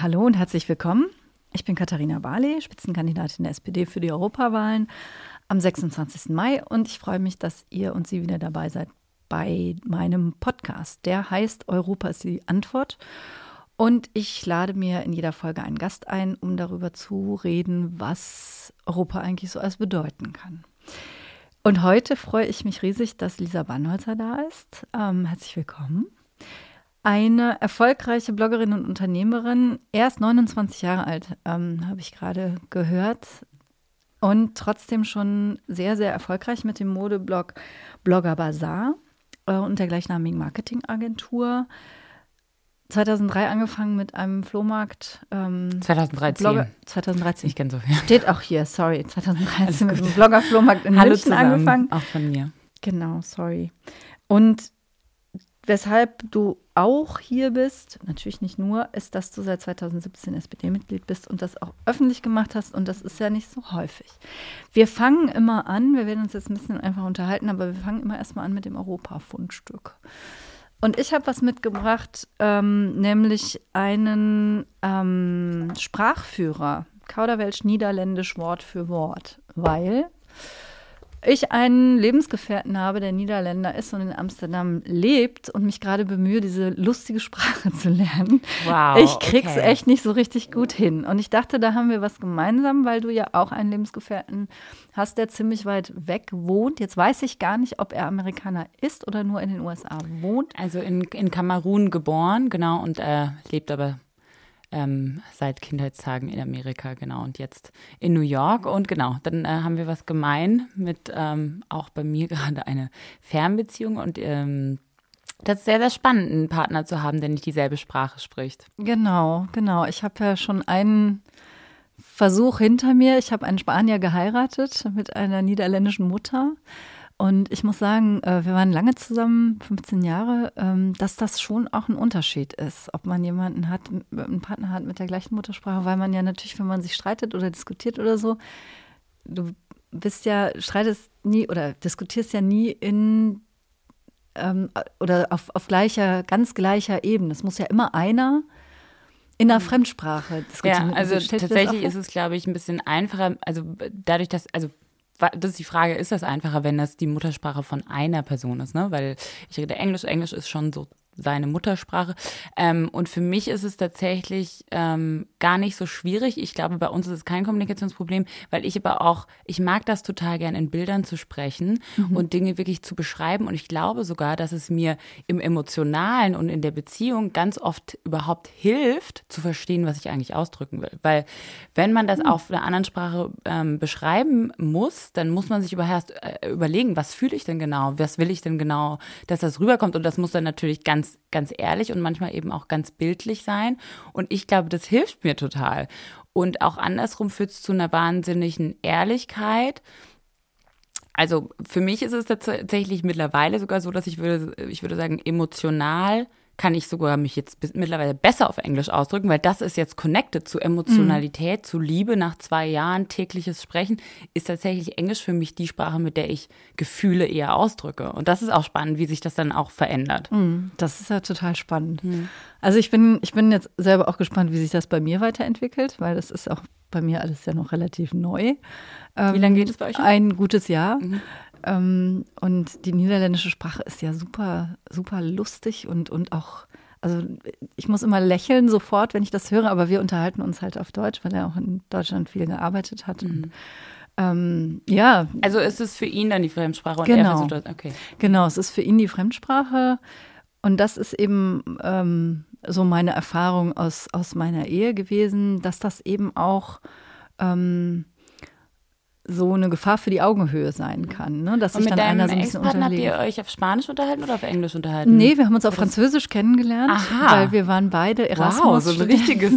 Hallo und herzlich willkommen. Ich bin Katharina Barley, Spitzenkandidatin der SPD für die Europawahlen am 26. Mai und ich freue mich, dass ihr und Sie wieder dabei seid bei meinem Podcast. Der heißt Europa ist die Antwort. Und ich lade mir in jeder Folge einen Gast ein, um darüber zu reden, was Europa eigentlich so als bedeuten kann. Und heute freue ich mich riesig, dass Lisa Bannholzer da ist. Ähm, herzlich willkommen. Eine erfolgreiche Bloggerin und Unternehmerin, erst 29 Jahre alt, ähm, habe ich gerade gehört. Und trotzdem schon sehr, sehr erfolgreich mit dem Modeblog Blogger Bazaar äh, und der gleichnamigen Marketingagentur. 2003 angefangen mit einem Flohmarkt. Ähm, 2013. Blogger, 2013. Ich kenne so viel. Steht auch hier, sorry. 2013 mit einem Blogger-Flohmarkt in Hallo München zusammen, angefangen. Auch von mir. Genau, sorry. Und weshalb du auch hier bist, natürlich nicht nur, ist, dass du seit 2017 SPD-Mitglied bist und das auch öffentlich gemacht hast. Und das ist ja nicht so häufig. Wir fangen immer an, wir werden uns jetzt ein bisschen einfach unterhalten, aber wir fangen immer erstmal an mit dem Europa-Fundstück. Und ich habe was mitgebracht, ähm, nämlich einen ähm, Sprachführer, Kauderwelsch Niederländisch Wort für Wort, weil ich einen Lebensgefährten habe, der Niederländer ist und in Amsterdam lebt und mich gerade bemühe, diese lustige Sprache zu lernen. Wow. Ich krieg's okay. echt nicht so richtig gut hin. Und ich dachte, da haben wir was gemeinsam, weil du ja auch einen Lebensgefährten hast, der ziemlich weit weg wohnt. Jetzt weiß ich gar nicht, ob er Amerikaner ist oder nur in den USA wohnt. Also in, in Kamerun geboren, genau, und äh, lebt aber ähm, seit Kindheitstagen in Amerika, genau, und jetzt in New York. Und genau, dann äh, haben wir was gemein mit ähm, auch bei mir gerade eine Fernbeziehung und ähm, das ist sehr, sehr spannend, einen Partner zu haben, der nicht dieselbe Sprache spricht. Genau, genau. Ich habe ja schon einen Versuch hinter mir. Ich habe einen Spanier geheiratet mit einer niederländischen Mutter. Und ich muss sagen, äh, wir waren lange zusammen, 15 Jahre, ähm, dass das schon auch ein Unterschied ist, ob man jemanden hat, einen Partner hat mit der gleichen Muttersprache, weil man ja natürlich, wenn man sich streitet oder diskutiert oder so, du bist ja, streitest nie oder diskutierst ja nie in ähm, oder auf, auf gleicher, ganz gleicher Ebene. Es muss ja immer einer in einer Fremdsprache diskutieren. Ja, also tatsächlich ist es, glaube ich, ein bisschen einfacher, also dadurch, dass, also das ist die Frage, ist das einfacher, wenn das die Muttersprache von einer Person ist, ne? Weil ich rede Englisch, Englisch ist schon so seine Muttersprache. Ähm, und für mich ist es tatsächlich ähm, gar nicht so schwierig. Ich glaube, bei uns ist es kein Kommunikationsproblem, weil ich aber auch, ich mag das total gern in Bildern zu sprechen mhm. und Dinge wirklich zu beschreiben. Und ich glaube sogar, dass es mir im Emotionalen und in der Beziehung ganz oft überhaupt hilft, zu verstehen, was ich eigentlich ausdrücken will. Weil wenn man das mhm. auf einer anderen Sprache ähm, beschreiben muss, dann muss man sich übererst äh, überlegen, was fühle ich denn genau, was will ich denn genau, dass das rüberkommt. Und das muss dann natürlich ganz ganz, ganz ehrlich und manchmal eben auch ganz bildlich sein. Und ich glaube, das hilft mir total. Und auch andersrum führt es zu einer wahnsinnigen Ehrlichkeit. Also für mich ist es tatsächlich mittlerweile sogar so, dass ich würde, ich würde sagen, emotional kann ich sogar mich jetzt mittlerweile besser auf Englisch ausdrücken, weil das ist jetzt connected zu Emotionalität, mhm. zu Liebe nach zwei Jahren tägliches Sprechen, ist tatsächlich Englisch für mich die Sprache, mit der ich Gefühle eher ausdrücke. Und das ist auch spannend, wie sich das dann auch verändert. Mhm, das ist ja total spannend. Mhm. Also ich bin, ich bin jetzt selber auch gespannt, wie sich das bei mir weiterentwickelt, weil das ist auch bei mir alles ja noch relativ neu. Wie lange geht es bei euch? Ein gutes Jahr. Mhm. Ähm, und die niederländische Sprache ist ja super, super lustig und, und auch, also ich muss immer lächeln sofort, wenn ich das höre, aber wir unterhalten uns halt auf Deutsch, weil er auch in Deutschland viel gearbeitet hat. Mhm. Und, ähm, ja. Also ist es für ihn dann die Fremdsprache und genau. er okay. Genau, es ist für ihn die Fremdsprache. Und das ist eben ähm, so meine Erfahrung aus, aus meiner Ehe gewesen, dass das eben auch ähm, so eine Gefahr für die Augenhöhe sein kann. Ne? Dass und sich dann einer so ein bisschen unterlegt. Habt ihr euch auf Spanisch unterhalten oder auf Englisch unterhalten? Nee, wir haben uns auf Französisch kennengelernt, Aha. weil wir waren beide Erasmus. Wow, so ein richtiges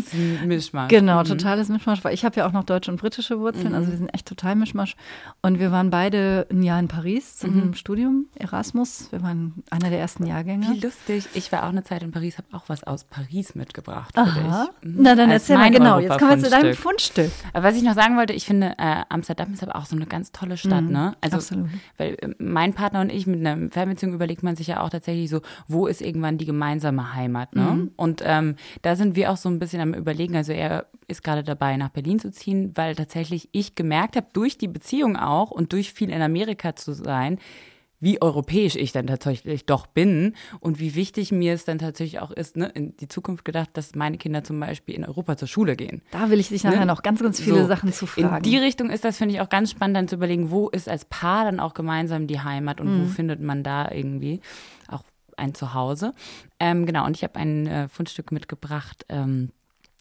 Mischmasch. Genau, mhm. totales Mischmasch. Weil ich habe ja auch noch deutsche und britische Wurzeln, Mhm. also wir sind echt total Mischmasch. Und wir waren beide ein Jahr in Paris zum Mhm. Studium, Erasmus. Wir waren einer der ersten Jahrgänge. Wie lustig. Ich war auch eine Zeit in Paris, habe auch was aus Paris mitgebracht für Aha. dich. Mhm. Na, dann Als erzähl mal genau. Jetzt kommen wir zu deinem. Fundstück. Aber was ich noch sagen wollte, ich finde, äh, Amsterdam ist ist aber auch so eine ganz tolle Stadt, Mhm, ne? Also, absolut. weil äh, mein Partner und ich mit einer Fernbeziehung überlegt man sich ja auch tatsächlich so, wo ist irgendwann die gemeinsame Heimat, ne? Mhm. Und ähm, da sind wir auch so ein bisschen am Überlegen. Also er ist gerade dabei, nach Berlin zu ziehen, weil tatsächlich ich gemerkt habe, durch die Beziehung auch und durch viel in Amerika zu sein, wie europäisch ich dann tatsächlich doch bin und wie wichtig mir es dann tatsächlich auch ist, ne, in die Zukunft gedacht, dass meine Kinder zum Beispiel in Europa zur Schule gehen. Da will ich dich nachher Ne? noch ganz, ganz viele So, Sachen zu fragen. In die Richtung ist das, finde ich, auch ganz spannend, dann zu überlegen, wo ist als Paar dann auch gemeinsam die Heimat und Mhm. wo findet man da irgendwie auch ein Zuhause. Ähm, genau, und ich habe ein äh, Fundstück mitgebracht ähm,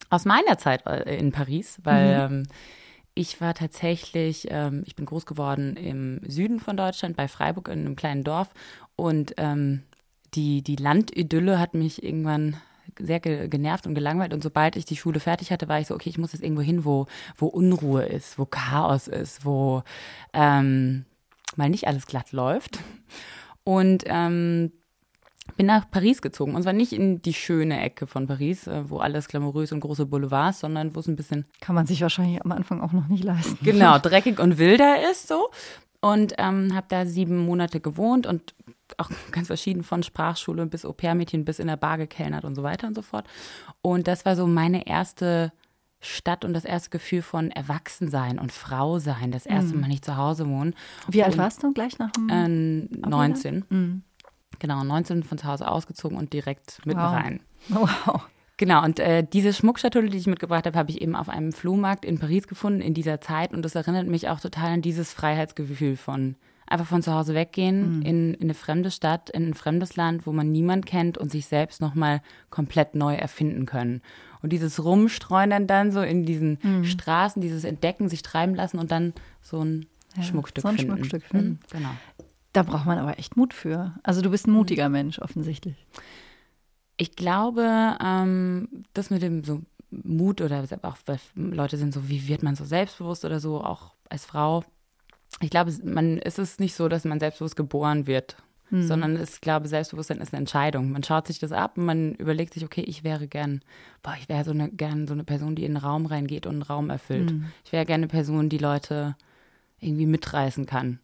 aus meiner Zeit äh, in Paris, weil Mhm. ähm, ich war tatsächlich, ähm, ich bin groß geworden im Süden von Deutschland, bei Freiburg in einem kleinen Dorf. Und ähm, die, die Landidylle hat mich irgendwann sehr ge genervt und gelangweilt. Und sobald ich die Schule fertig hatte, war ich so, okay, ich muss jetzt irgendwo hin, wo, wo Unruhe ist, wo Chaos ist, wo ähm, mal nicht alles glatt läuft. Und ähm, bin nach Paris gezogen. Und zwar nicht in die schöne Ecke von Paris, äh, wo alles glamourös und große Boulevards, sondern wo es ein bisschen Kann man sich wahrscheinlich am Anfang auch noch nicht leisten. genau dreckig und wilder ist so. Und ähm, habe da sieben Monate gewohnt und auch ganz verschieden von Sprachschule bis Au-pair-Mädchen bis in der Bar gekellnert und so weiter und so fort. Und das war so meine erste Stadt und das erste Gefühl von Erwachsensein und Frau sein, das erste Mal nicht zu Hause wohnen. Wie alt Und, warst du gleich nach dem? Ähm, 19. Mhm. Genau, 19 von zu Hause ausgezogen und direkt mitten Wow. rein. Wow. Genau, und äh, diese Schmuckschatulle, die ich mitgebracht habe, habe ich eben auf einem Flohmarkt in Paris gefunden in dieser Zeit. Und das erinnert mich auch total an dieses Freiheitsgefühl von einfach von zu Hause weggehen in, in eine fremde Stadt, in ein fremdes Land, wo man niemand kennt und sich selbst nochmal komplett neu erfinden können. Und dieses Rumstreuen dann, dann so in diesen Straßen, dieses Entdecken, sich treiben lassen und dann so ein Ja, Schmuckstück so ein finden. Schmuckstück finden. Mhm, genau. Da braucht man aber echt Mut für. Also du bist ein mutiger Mensch offensichtlich. Ich glaube, ähm, das mit dem so Mut oder auch weil Leute sind so, wie wird man so selbstbewusst oder so, auch als Frau. Ich glaube, man ist es nicht so, dass man selbstbewusst geboren wird, sondern ich glaube, Selbstbewusstsein ist eine Entscheidung. Man schaut sich das ab und man überlegt sich, okay, ich wäre gern, boah, ich wäre so eine, gern so eine Person, die in einen Raum reingeht und einen Raum erfüllt. Ich wäre gerne eine Person, die Leute irgendwie mitreißen kann.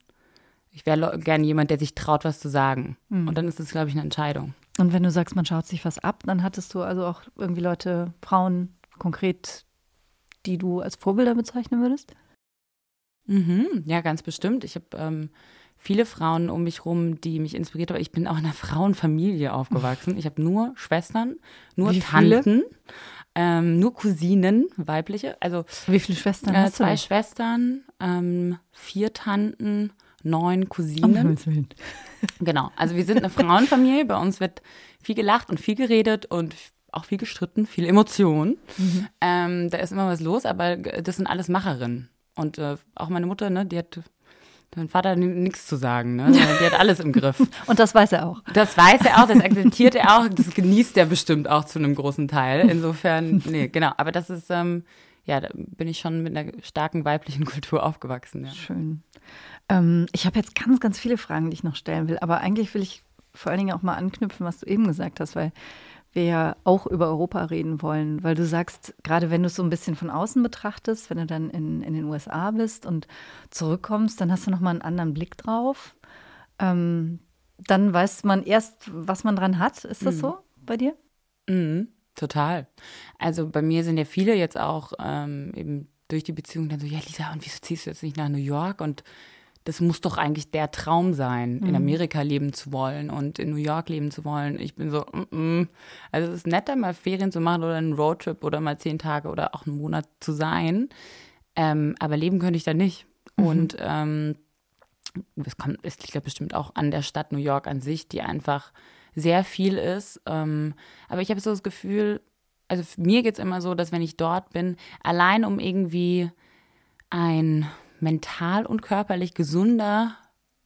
Ich wäre gern jemand, der sich traut, was zu sagen. Und dann ist es, glaube ich, eine Entscheidung. Und wenn du sagst, man schaut sich was ab, dann hattest du also auch irgendwie Leute, Frauen konkret, die du als Vorbilder bezeichnen würdest? Mhm, ja, ganz bestimmt. Ich habe ähm, viele Frauen um mich rum, die mich inspiriert haben. Ich bin auch in einer Frauenfamilie aufgewachsen. Ich habe nur Schwestern, nur Wie? Tanten, ähm, nur Cousinen, weibliche. Also Wie viele Schwestern äh, hast du? zwei? Schwestern, ähm, vier Tanten, neun Cousinen. Willen. Genau, also wir sind eine Frauenfamilie. Bei uns wird viel gelacht und viel geredet und auch viel gestritten, viel Emotion. Ähm, da ist immer was los, aber das sind alles Macherinnen. Und äh, auch meine Mutter, ne, die hat mein Vater nichts zu sagen, ne? Die hat alles im Griff. Und das weiß er auch. Das weiß er auch, das akzeptiert er auch, das genießt er bestimmt auch zu einem großen Teil. Insofern, nee, genau. Aber das ist, ähm, ja, da bin ich schon mit einer starken weiblichen Kultur aufgewachsen. Ja. Schön. Ähm, ich habe jetzt ganz, ganz viele Fragen, die ich noch stellen will. Aber eigentlich will ich vor allen Dingen auch mal anknüpfen, was du eben gesagt hast, weil wir ja auch über Europa reden wollen. Weil du sagst, gerade wenn du es so ein bisschen von außen betrachtest, wenn du dann in, in den USA bist und zurückkommst, dann hast du nochmal einen anderen Blick drauf. Ähm, dann weiß man erst, was man dran hat. Ist das so bei dir? Mhm, total. Also bei mir sind ja viele jetzt auch ähm, eben durch die Beziehung dann so, ja Lisa, und wieso ziehst du jetzt nicht nach New York? Und das muss doch eigentlich der Traum sein, in Amerika leben zu wollen und in New York leben zu wollen. Ich bin so, mm -mm. also es ist netter, mal Ferien zu machen oder einen Roadtrip oder mal zehn Tage oder auch einen Monat zu sein. Ähm, aber leben könnte ich da nicht. Und ähm, es kommt, es liegt ja bestimmt auch an der Stadt New York an sich, die einfach sehr viel ist. Ähm, aber ich habe so das Gefühl, also mir geht es immer so, dass wenn ich dort bin, allein um irgendwie ein mental und körperlich gesunder,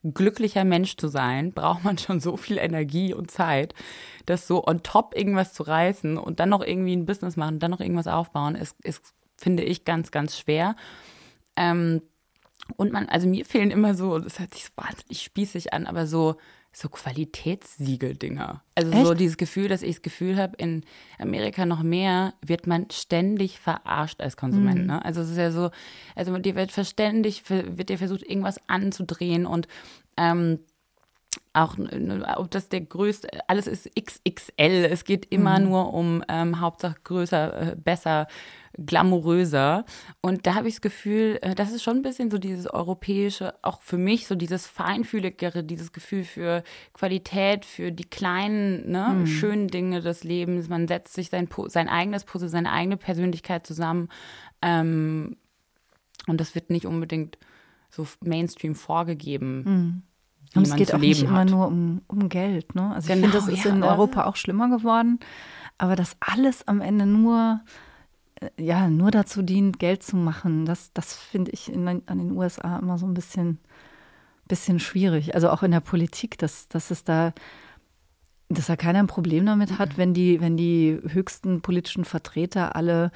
glücklicher Mensch zu sein, braucht man schon so viel Energie und Zeit, dass so on top irgendwas zu reißen und dann noch irgendwie ein Business machen, dann noch irgendwas aufbauen, ist, ist finde ich, ganz, ganz schwer. Ähm, und man, also mir fehlen immer so, das hört sich so wahnsinnig spießig an, aber so so Qualitätssiegel-Dinger. Also Echt? so dieses Gefühl, dass ich das Gefühl habe, in Amerika noch mehr wird man ständig verarscht als Konsument. Ne? Also es ist ja so, also dir wird verständig, wird dir versucht, irgendwas anzudrehen und ähm, auch ob das der größte, alles ist XXL. Es geht immer mhm. nur um ähm, Hauptsache größer, äh, besser, glamouröser. Und da habe ich das Gefühl, äh, das ist schon ein bisschen so dieses europäische, auch für mich so dieses feinfühligere, dieses Gefühl für Qualität, für die kleinen, ne, mhm. schönen Dinge des Lebens. Man setzt sich sein, sein eigenes Puzzle, seine eigene Persönlichkeit zusammen. Ähm, und das wird nicht unbedingt so Mainstream vorgegeben. Mhm. Und es geht auch nicht hat. immer nur um, um Geld. Ne? Also genau, ich finde, das ist ja, in Europa auch schlimmer geworden. Aber dass alles am Ende nur, äh, ja, nur dazu dient, Geld zu machen, das, das finde ich in, an den USA immer so ein bisschen, bisschen schwierig. Also auch in der Politik, dass, dass es da dass da keiner ein Problem damit hat, wenn die, wenn die höchsten politischen Vertreter alle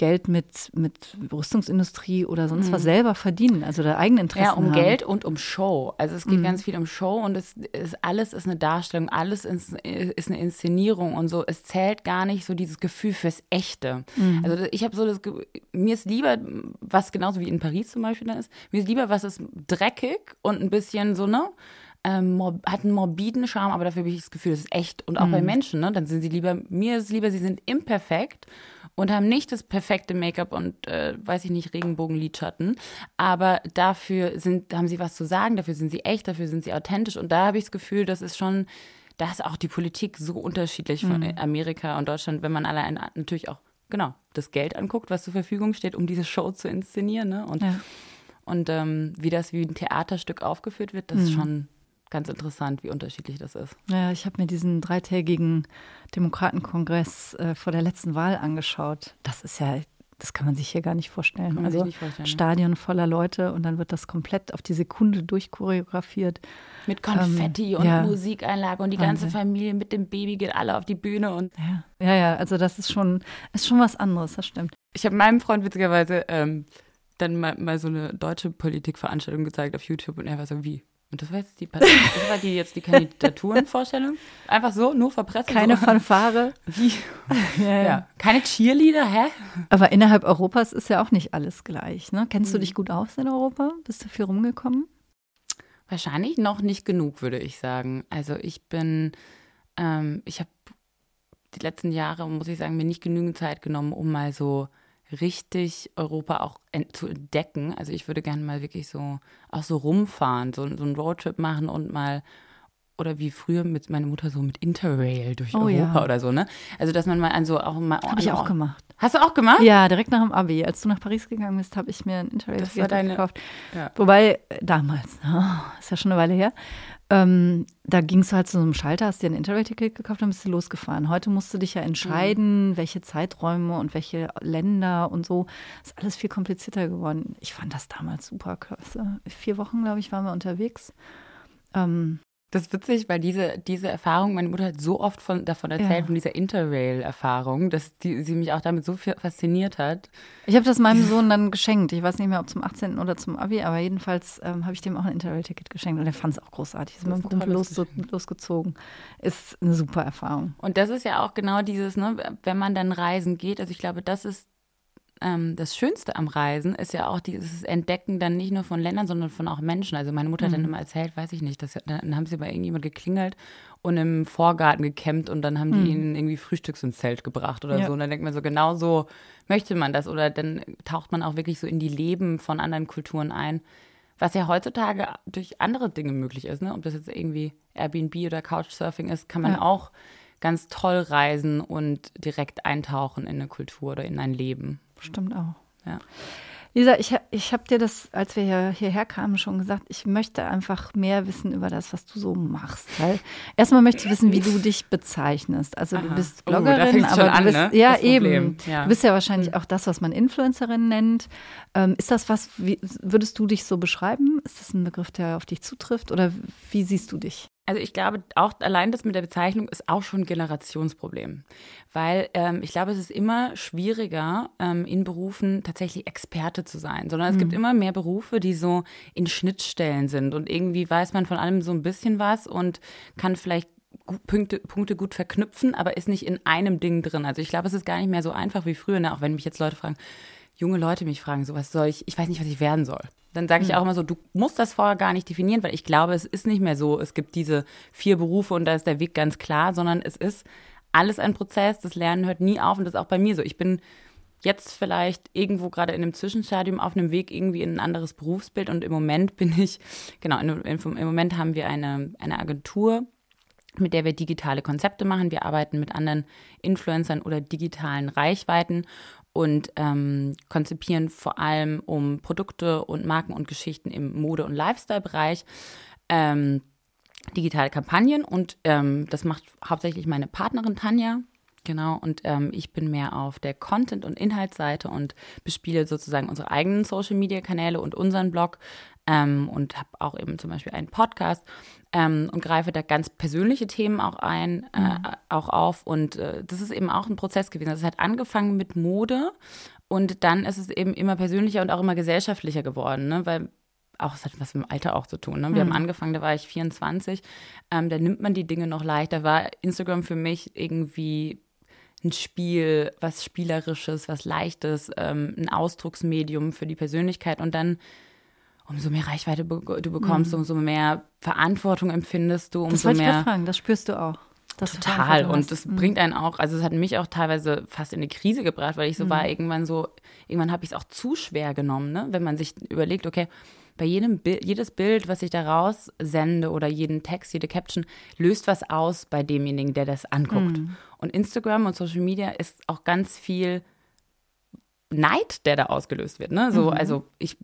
Geld mit, mit Rüstungsindustrie oder sonst mhm. was selber verdienen, also der eigene Interessen Ja, um haben. Geld und um Show. Also es geht mhm. ganz viel um Show und es ist, alles ist eine Darstellung, alles ist, ist, eine Inszenierung und so. Es zählt gar nicht so dieses Gefühl fürs Echte. Mhm. Also ich habe so das, mir ist lieber, was genauso wie in Paris zum Beispiel dann ist, mir ist lieber, was ist dreckig und ein bisschen so, ne? Ähm, hat einen morbiden Charme, aber dafür habe ich das Gefühl, das ist echt. Und auch bei mhm. Menschen, ne? Dann sind sie lieber, mir ist es lieber, sie sind imperfekt und haben nicht das perfekte Make-up und, äh, weiß ich nicht, Regenbogenlidschatten. Aber dafür sind, haben sie was zu sagen, dafür sind sie echt, dafür sind sie authentisch. Und da habe ich das Gefühl, das ist schon, da ist auch die Politik so unterschiedlich von mhm. Amerika und Deutschland, wenn man allein natürlich auch, genau, das Geld anguckt, was zur Verfügung steht, um diese Show zu inszenieren. Ne? Und, ja. und ähm, wie das wie ein Theaterstück aufgeführt wird, das mhm. ist schon ganz interessant, wie unterschiedlich das ist. Ja, ich habe mir diesen dreitägigen Demokratenkongress äh, vor der letzten Wahl angeschaut. Das ist ja, das kann man sich hier gar nicht vorstellen. Kann man also sich nicht vorstellen, Stadion voller Leute und dann wird das komplett auf die Sekunde durchchoreografiert. Mit Konfetti ähm, und ja. Musikeinlage und die Wahnsinn. ganze Familie mit dem Baby geht alle auf die Bühne und. Ja, ja, ja also das ist schon, ist schon was anderes, das stimmt. Ich habe meinem Freund witzigerweise ähm, dann mal, mal so eine deutsche Politikveranstaltung gezeigt auf YouTube und er war so, wie? Und das war jetzt die, das war die jetzt die Kandidaturenvorstellung? Einfach so, nur verpresst? Keine so. Fanfare. Wie? ja, ja. Keine Cheerleader, hä? Aber innerhalb Europas ist ja auch nicht alles gleich. Ne? Kennst mhm. du dich gut aus in Europa? Bist du viel rumgekommen? Wahrscheinlich noch nicht genug, würde ich sagen. Also ich bin, ähm, ich habe die letzten Jahre, muss ich sagen, mir nicht genügend Zeit genommen, um mal so richtig Europa auch zu entdecken. Also ich würde gerne mal wirklich so auch so rumfahren, so, so einen Roadtrip machen und mal oder wie früher mit meiner Mutter so mit Interrail durch oh, Europa ja. oder so, ne? Also dass man mal an so auch mal habe ich auch gemacht. Hast du auch gemacht? Ja, direkt nach dem Abi, als du nach Paris gegangen bist, habe ich mir ein Interrail gekauft. Ja. Wobei damals, oh, ist ja schon eine Weile her, ähm, da gingst du halt zu so einem Schalter, hast dir ein Interrail-Ticket gekauft, dann bist du losgefahren. Heute musst du dich ja entscheiden, mhm. welche Zeiträume und welche Länder und so. Das ist alles viel komplizierter geworden. Ich fand das damals super klasse. Vier Wochen, glaube ich, waren wir unterwegs. Ähm, das ist witzig, weil diese, diese Erfahrung, meine Mutter hat so oft von, davon erzählt, ja. von dieser Interrail-Erfahrung, dass die, sie mich auch damit so fasziniert hat. Ich habe das meinem Sohn dann geschenkt. Ich weiß nicht mehr, ob zum 18. oder zum Abi, aber jedenfalls ähm, habe ich dem auch ein Interrail-Ticket geschenkt und er fand es auch großartig. Ist mit dem Kumpel los, losgezogen. Ist eine super Erfahrung. Und das ist ja auch genau dieses, ne, wenn man dann reisen geht, also ich glaube, das ist ähm, das Schönste am Reisen ist ja auch dieses Entdecken dann nicht nur von Ländern, sondern von auch Menschen. Also meine Mutter mhm. hat dann mhm. immer erzählt, weiß ich nicht, dass, dann haben sie bei irgendjemand geklingelt und im Vorgarten gekämmt und dann haben die mhm. ihnen irgendwie Frühstücks ins Zelt gebracht oder ja. so. Und dann denkt man so, genau so möchte man das. Oder dann taucht man auch wirklich so in die Leben von anderen Kulturen ein. Was ja heutzutage durch andere Dinge möglich ist, ne? Ob das jetzt irgendwie Airbnb oder Couchsurfing ist, kann man ja. auch ganz toll reisen und direkt eintauchen in eine Kultur oder in ein Leben. Stimmt auch. Ja. Lisa, ich, ich habe dir das, als wir hier, hierher kamen, schon gesagt, ich möchte einfach mehr wissen über das, was du so machst. Weil erstmal möchte ich wissen, wie du dich bezeichnest. Also Aha. du bist oh, Bloggerin, oh, aber du bist, an, ne? ja eben, ja. du bist ja wahrscheinlich hm. auch das, was man Influencerin nennt. Ähm, ist das was, wie, würdest du dich so beschreiben? Ist das ein Begriff, der auf dich zutrifft oder wie siehst du dich? Also ich glaube, auch allein das mit der Bezeichnung ist auch schon ein Generationsproblem. Weil ähm, ich glaube, es ist immer schwieriger, ähm, in Berufen tatsächlich Experte zu sein. Sondern es mhm. gibt immer mehr Berufe, die so in Schnittstellen sind. Und irgendwie weiß man von allem so ein bisschen was und kann vielleicht Punkte, Punkte gut verknüpfen, aber ist nicht in einem Ding drin. Also ich glaube, es ist gar nicht mehr so einfach wie früher, ne? auch wenn mich jetzt Leute fragen, junge Leute mich fragen, so was soll ich, ich weiß nicht, was ich werden soll. Dann sage ich hm. auch immer so, du musst das vorher gar nicht definieren, weil ich glaube, es ist nicht mehr so, es gibt diese vier Berufe und da ist der Weg ganz klar, sondern es ist alles ein Prozess, das Lernen hört nie auf und das ist auch bei mir so. Ich bin jetzt vielleicht irgendwo gerade in einem Zwischenstadium auf einem Weg irgendwie in ein anderes Berufsbild und im Moment bin ich, genau, im Moment haben wir eine, eine Agentur, mit der wir digitale Konzepte machen. Wir arbeiten mit anderen Influencern oder digitalen Reichweiten und ähm, konzipieren vor allem um Produkte und Marken und Geschichten im Mode- und Lifestyle-Bereich. Ähm, digitale Kampagnen und ähm, das macht hauptsächlich meine Partnerin Tanja. Genau, und ähm, ich bin mehr auf der Content- und Inhaltsseite und bespiele sozusagen unsere eigenen Social-Media-Kanäle und unseren Blog ähm, und habe auch eben zum Beispiel einen Podcast ähm, und greife da ganz persönliche Themen auch ein, äh, mhm. auch auf. Und äh, das ist eben auch ein Prozess gewesen. Also es hat angefangen mit Mode und dann ist es eben immer persönlicher und auch immer gesellschaftlicher geworden, ne? weil auch, es hat was mit dem Alter auch zu tun. Ne? Wir mhm. haben angefangen, da war ich 24, ähm, da nimmt man die Dinge noch leichter. War Instagram für mich irgendwie ein Spiel, was Spielerisches, was Leichtes, ähm, ein Ausdrucksmedium für die Persönlichkeit und dann umso mehr Reichweite du bekommst, mhm. umso mehr Verantwortung empfindest du, umso das mehr. Ich fragen, das spürst du auch. Total. Und das mhm. bringt einen auch, also es hat mich auch teilweise fast in eine Krise gebracht, weil ich so mhm. war, irgendwann so, irgendwann habe ich es auch zu schwer genommen, ne? Wenn man sich überlegt, okay, bei jedem Bild, jedes Bild, was ich da raussende oder jeden Text, jede Caption, löst was aus bei demjenigen, der das anguckt. Mhm. Und Instagram und Social Media ist auch ganz viel Neid, der da ausgelöst wird. Ne? So, mhm. Also ich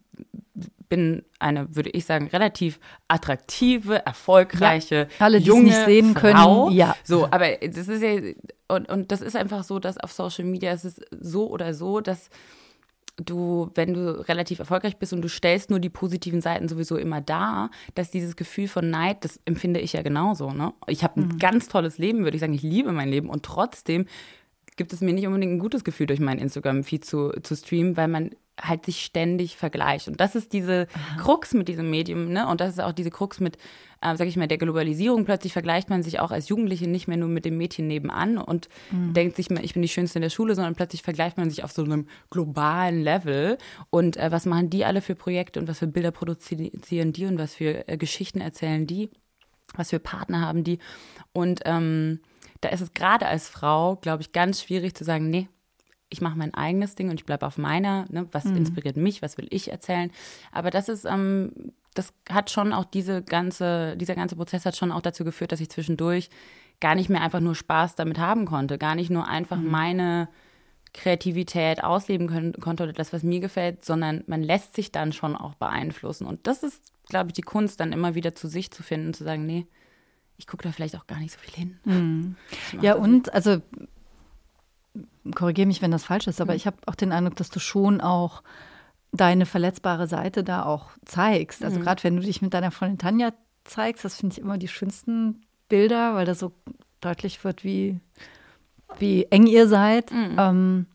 bin eine, würde ich sagen, relativ attraktive, erfolgreiche, ja, alle, junge nicht sehen Frau. können. Ja. So, aber das ist ja und, und das ist einfach so, dass auf Social Media ist es so oder so, dass du, wenn du relativ erfolgreich bist und du stellst nur die positiven Seiten sowieso immer da, dass dieses Gefühl von Neid, das empfinde ich ja genauso. Ne? Ich habe ein mhm. ganz tolles Leben, würde ich sagen. Ich liebe mein Leben und trotzdem gibt es mir nicht unbedingt ein gutes Gefühl, durch meinen Instagram-Feed zu, zu streamen, weil man halt sich ständig vergleicht. Und das ist diese Aha. Krux mit diesem Medium, ne? Und das ist auch diese Krux mit, äh, sag ich mal, der Globalisierung. Plötzlich vergleicht man sich auch als Jugendliche nicht mehr nur mit dem Mädchen nebenan und mhm. denkt sich, ich bin die Schönste in der Schule, sondern plötzlich vergleicht man sich auf so einem globalen Level. Und äh, was machen die alle für Projekte und was für Bilder produzieren die und was für äh, Geschichten erzählen die? Was für Partner haben die? Und ähm, da ist es gerade als Frau, glaube ich, ganz schwierig zu sagen, nee, ich mache mein eigenes Ding und ich bleibe auf meiner, ne, was mhm. inspiriert mich, was will ich erzählen. Aber das ist, ähm, das hat schon auch diese ganze, dieser ganze Prozess hat schon auch dazu geführt, dass ich zwischendurch gar nicht mehr einfach nur Spaß damit haben konnte, gar nicht nur einfach mhm. meine Kreativität ausleben können, konnte oder das, was mir gefällt, sondern man lässt sich dann schon auch beeinflussen. Und das ist, glaube ich, die Kunst, dann immer wieder zu sich zu finden, zu sagen, nee, ich gucke da vielleicht auch gar nicht so viel hin. Mhm. Ja, und also korrigiere mich, wenn das falsch ist, aber mhm. ich habe auch den Eindruck, dass du schon auch deine verletzbare Seite da auch zeigst. Also mhm. gerade wenn du dich mit deiner Freundin Tanja zeigst, das finde ich immer die schönsten Bilder, weil da so deutlich wird, wie, wie eng ihr seid. Mhm. Ähm,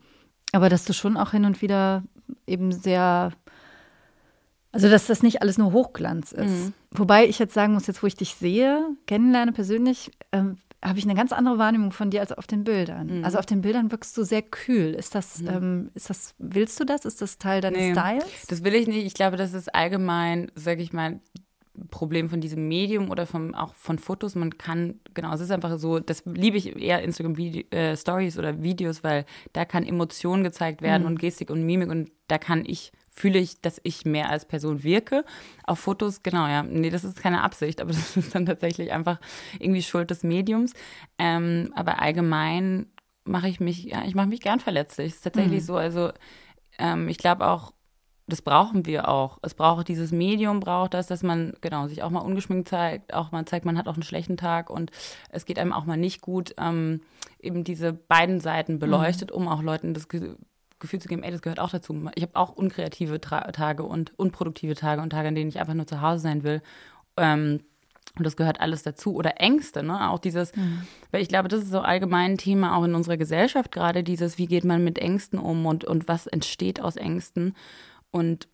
aber dass du schon auch hin und wieder eben sehr, also dass das nicht alles nur Hochglanz ist. Mhm. Wobei ich jetzt sagen muss, jetzt wo ich dich sehe, kennenlerne persönlich, ähm, habe ich eine ganz andere Wahrnehmung von dir als auf den Bildern. Mhm. Also auf den Bildern wirkst du sehr kühl. Ist das, mhm. ähm, ist das, willst du das? Ist das Teil deines nee, Styles? Das will ich nicht. Ich glaube, das ist allgemein, sage ich mal, Problem von diesem Medium oder vom, auch von Fotos. Man kann, genau, es ist einfach so, das liebe ich eher Instagram äh, Stories oder Videos, weil da kann Emotion gezeigt werden mhm. und Gestik und Mimik und da kann ich fühle ich, dass ich mehr als Person wirke. Auf Fotos, genau, ja, nee, das ist keine Absicht, aber das ist dann tatsächlich einfach irgendwie Schuld des Mediums. Ähm, aber allgemein mache ich mich, ja, ich mache mich gern verletzlich. Es ist tatsächlich mhm. so, also ähm, ich glaube auch, das brauchen wir auch. Es braucht dieses Medium, braucht das, dass man genau sich auch mal ungeschminkt zeigt, auch mal zeigt, man hat auch einen schlechten Tag und es geht einem auch mal nicht gut. Ähm, eben diese beiden Seiten beleuchtet, mhm. um auch Leuten das Gefühl zu geben, ey, das gehört auch dazu. Ich habe auch unkreative Tra Tage und unproduktive Tage und Tage, an denen ich einfach nur zu Hause sein will. Ähm, Und das gehört alles dazu. Oder Ängste, ne? Auch dieses, mhm. weil ich glaube, das ist so allgemein ein Thema auch in unserer Gesellschaft gerade, dieses, wie geht man mit Ängsten um und, und was entsteht aus Ängsten. Und